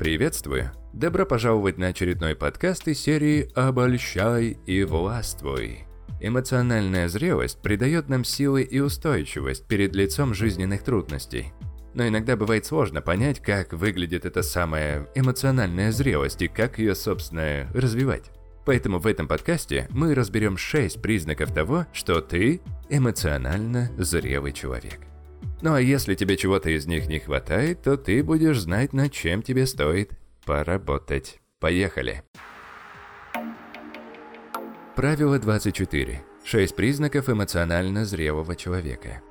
Приветствую! Добро пожаловать на очередной подкаст из серии «Обольщай и властвуй». Эмоциональная зрелость придает нам силы и устойчивость перед лицом жизненных трудностей. Но иногда бывает сложно понять, как выглядит эта самая эмоциональная зрелость и как ее, собственно, развивать. Поэтому в этом подкасте мы разберем 6 признаков того, что ты эмоционально зрелый человек. Ну а если тебе чего-то из них не хватает, то ты будешь знать, над чем тебе стоит поработать. Поехали! Правило 24. 6 признаков эмоционально зрелого человека.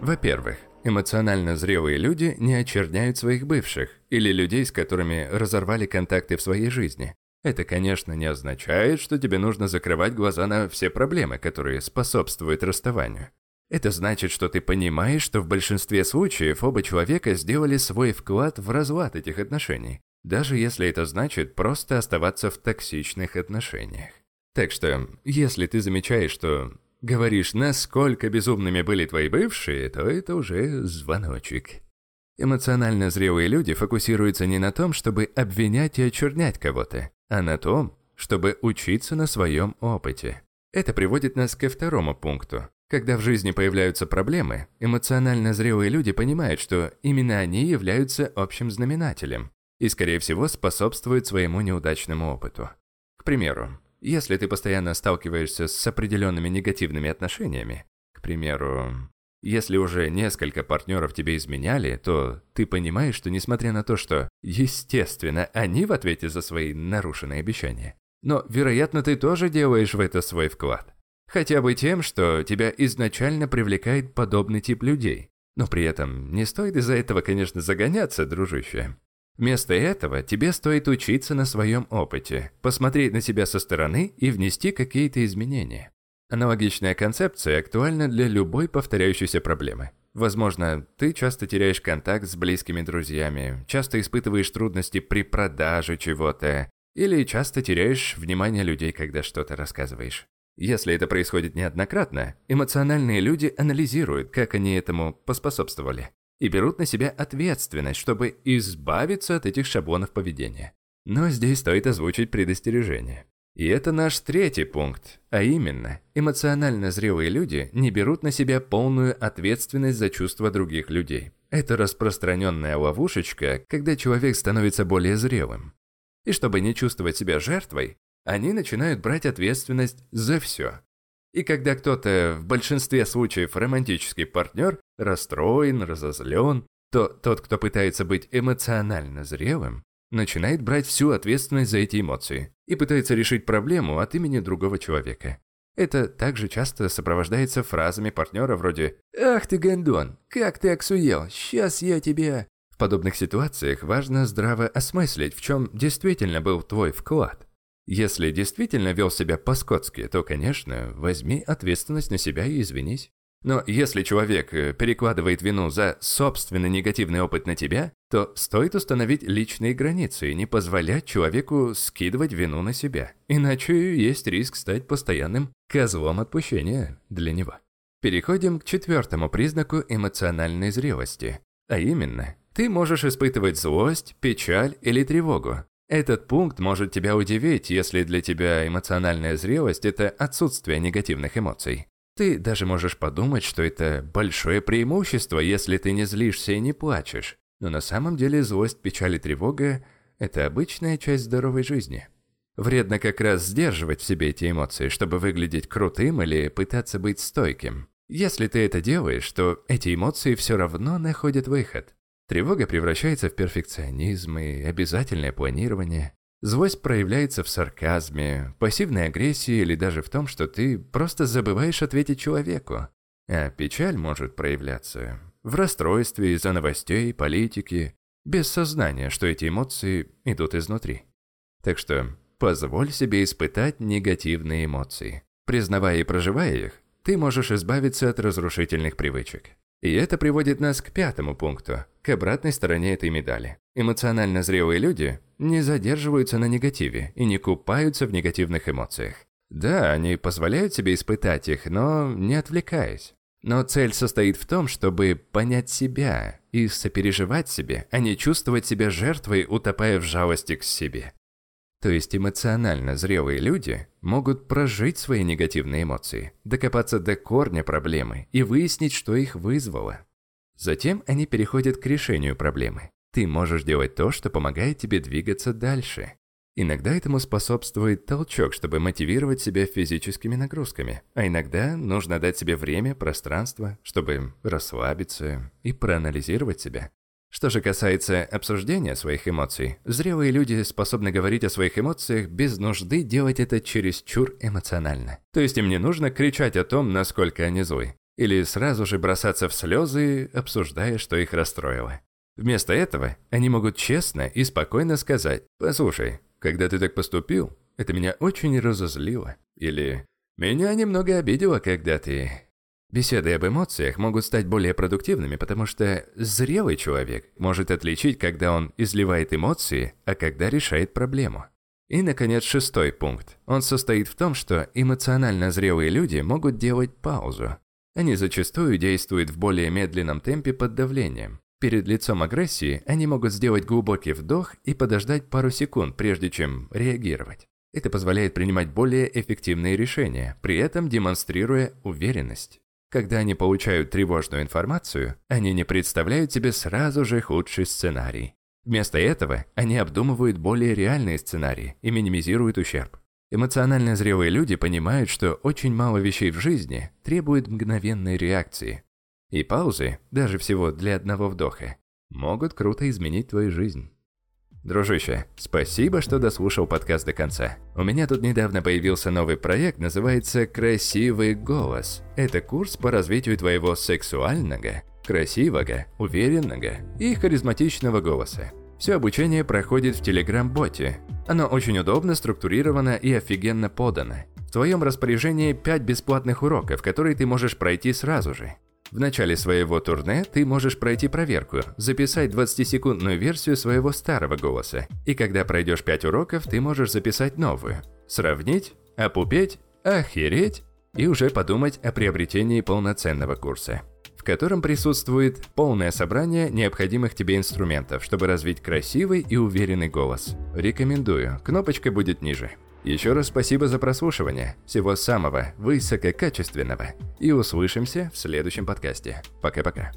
Во-первых, эмоционально зрелые люди не очерняют своих бывших или людей, с которыми разорвали контакты в своей жизни. Это, конечно, не означает, что тебе нужно закрывать глаза на все проблемы, которые способствуют расставанию. Это значит, что ты понимаешь, что в большинстве случаев оба человека сделали свой вклад в разлад этих отношений, даже если это значит просто оставаться в токсичных отношениях. Так что, если ты замечаешь, что говоришь, насколько безумными были твои бывшие, то это уже звоночек. Эмоционально зрелые люди фокусируются не на том, чтобы обвинять и очернять кого-то, а на том, чтобы учиться на своем опыте. Это приводит нас ко второму пункту. Когда в жизни появляются проблемы, эмоционально зрелые люди понимают, что именно они являются общим знаменателем и, скорее всего, способствуют своему неудачному опыту. К примеру, если ты постоянно сталкиваешься с определенными негативными отношениями, к примеру, если уже несколько партнеров тебе изменяли, то ты понимаешь, что несмотря на то, что, естественно, они в ответе за свои нарушенные обещания, но, вероятно, ты тоже делаешь в это свой вклад. Хотя бы тем, что тебя изначально привлекает подобный тип людей. Но при этом не стоит из-за этого, конечно, загоняться, дружище. Вместо этого тебе стоит учиться на своем опыте, посмотреть на себя со стороны и внести какие-то изменения. Аналогичная концепция актуальна для любой повторяющейся проблемы. Возможно, ты часто теряешь контакт с близкими друзьями, часто испытываешь трудности при продаже чего-то, или часто теряешь внимание людей, когда что-то рассказываешь. Если это происходит неоднократно, эмоциональные люди анализируют, как они этому поспособствовали, и берут на себя ответственность, чтобы избавиться от этих шаблонов поведения. Но здесь стоит озвучить предостережение. И это наш третий пункт, а именно, эмоционально зрелые люди не берут на себя полную ответственность за чувства других людей. Это распространенная ловушечка, когда человек становится более зрелым. И чтобы не чувствовать себя жертвой, они начинают брать ответственность за все. И когда кто-то, в большинстве случаев романтический партнер, расстроен, разозлен, то тот, кто пытается быть эмоционально зрелым, начинает брать всю ответственность за эти эмоции и пытается решить проблему от имени другого человека. Это также часто сопровождается фразами партнера вроде «Ах ты, Гандон, как ты оксуел, сейчас я тебя...» В подобных ситуациях важно здраво осмыслить, в чем действительно был твой вклад. Если действительно вел себя по-скотски, то, конечно, возьми ответственность на себя и извинись. Но если человек э, перекладывает вину за собственный негативный опыт на тебя, то стоит установить личные границы и не позволять человеку скидывать вину на себя. Иначе есть риск стать постоянным козлом отпущения для него. Переходим к четвертому признаку эмоциональной зрелости. А именно, ты можешь испытывать злость, печаль или тревогу, этот пункт может тебя удивить, если для тебя эмоциональная зрелость – это отсутствие негативных эмоций. Ты даже можешь подумать, что это большое преимущество, если ты не злишься и не плачешь. Но на самом деле злость, печаль и тревога – это обычная часть здоровой жизни. Вредно как раз сдерживать в себе эти эмоции, чтобы выглядеть крутым или пытаться быть стойким. Если ты это делаешь, то эти эмоции все равно находят выход. Тревога превращается в перфекционизм и обязательное планирование. Злость проявляется в сарказме, пассивной агрессии или даже в том, что ты просто забываешь ответить человеку. А печаль может проявляться в расстройстве из-за новостей, политики, без сознания, что эти эмоции идут изнутри. Так что позволь себе испытать негативные эмоции. Признавая и проживая их, ты можешь избавиться от разрушительных привычек. И это приводит нас к пятому пункту, к обратной стороне этой медали. Эмоционально зрелые люди не задерживаются на негативе и не купаются в негативных эмоциях. Да, они позволяют себе испытать их, но не отвлекаясь. Но цель состоит в том, чтобы понять себя и сопереживать себе, а не чувствовать себя жертвой, утопая в жалости к себе. То есть эмоционально зрелые люди могут прожить свои негативные эмоции, докопаться до корня проблемы и выяснить, что их вызвало. Затем они переходят к решению проблемы. Ты можешь делать то, что помогает тебе двигаться дальше. Иногда этому способствует толчок, чтобы мотивировать себя физическими нагрузками, а иногда нужно дать себе время, пространство, чтобы расслабиться и проанализировать себя. Что же касается обсуждения своих эмоций, зрелые люди способны говорить о своих эмоциях без нужды делать это чересчур эмоционально. То есть им не нужно кричать о том, насколько они злы, или сразу же бросаться в слезы, обсуждая, что их расстроило. Вместо этого они могут честно и спокойно сказать «Послушай, когда ты так поступил, это меня очень разозлило». Или «Меня немного обидело, когда ты Беседы об эмоциях могут стать более продуктивными, потому что зрелый человек может отличить, когда он изливает эмоции, а когда решает проблему. И, наконец, шестой пункт. Он состоит в том, что эмоционально зрелые люди могут делать паузу. Они зачастую действуют в более медленном темпе под давлением. Перед лицом агрессии они могут сделать глубокий вдох и подождать пару секунд, прежде чем реагировать. Это позволяет принимать более эффективные решения, при этом демонстрируя уверенность. Когда они получают тревожную информацию, они не представляют себе сразу же худший сценарий. Вместо этого они обдумывают более реальные сценарии и минимизируют ущерб. Эмоционально зрелые люди понимают, что очень мало вещей в жизни требуют мгновенной реакции. И паузы, даже всего для одного вдоха, могут круто изменить твою жизнь. Дружище, спасибо, что дослушал подкаст до конца. У меня тут недавно появился новый проект, называется «Красивый голос». Это курс по развитию твоего сексуального, красивого, уверенного и харизматичного голоса. Все обучение проходит в Telegram-боте. Оно очень удобно, структурировано и офигенно подано. В твоем распоряжении 5 бесплатных уроков, которые ты можешь пройти сразу же. В начале своего турне ты можешь пройти проверку, записать 20-секундную версию своего старого голоса. И когда пройдешь 5 уроков, ты можешь записать новую. Сравнить, опупеть, охереть и уже подумать о приобретении полноценного курса, в котором присутствует полное собрание необходимых тебе инструментов, чтобы развить красивый и уверенный голос. Рекомендую, кнопочка будет ниже. Еще раз спасибо за прослушивание. Всего самого высококачественного. И услышимся в следующем подкасте. Пока-пока.